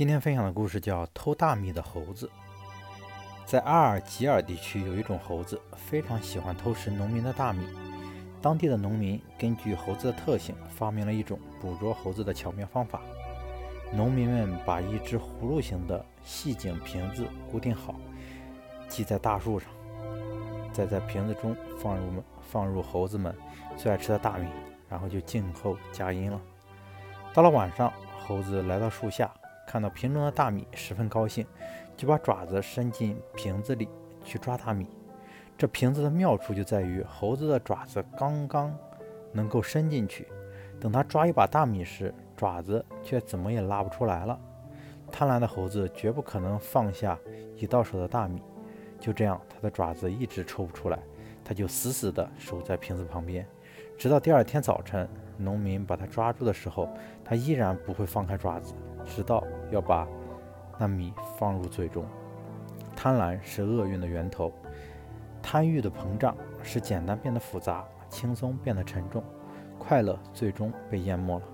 今天分享的故事叫《偷大米的猴子》。在阿尔及尔地区，有一种猴子非常喜欢偷食农民的大米。当地的农民根据猴子的特性，发明了一种捕捉猴子的巧妙方法。农民们把一只葫芦形的细颈瓶子固定好，系在大树上，再在瓶子中放入放入猴子们最爱吃的大米，然后就静候佳音了。到了晚上，猴子来到树下。看到瓶中的大米，十分高兴，就把爪子伸进瓶子里去抓大米。这瓶子的妙处就在于，猴子的爪子刚刚能够伸进去，等他抓一把大米时，爪子却怎么也拉不出来了。贪婪的猴子绝不可能放下已到手的大米，就这样，他的爪子一直抽不出来，他就死死地守在瓶子旁边，直到第二天早晨，农民把他抓住的时候，他依然不会放开爪子。直到要把那米放入嘴中。贪婪是厄运的源头，贪欲的膨胀使简单变得复杂，轻松变得沉重，快乐最终被淹没了。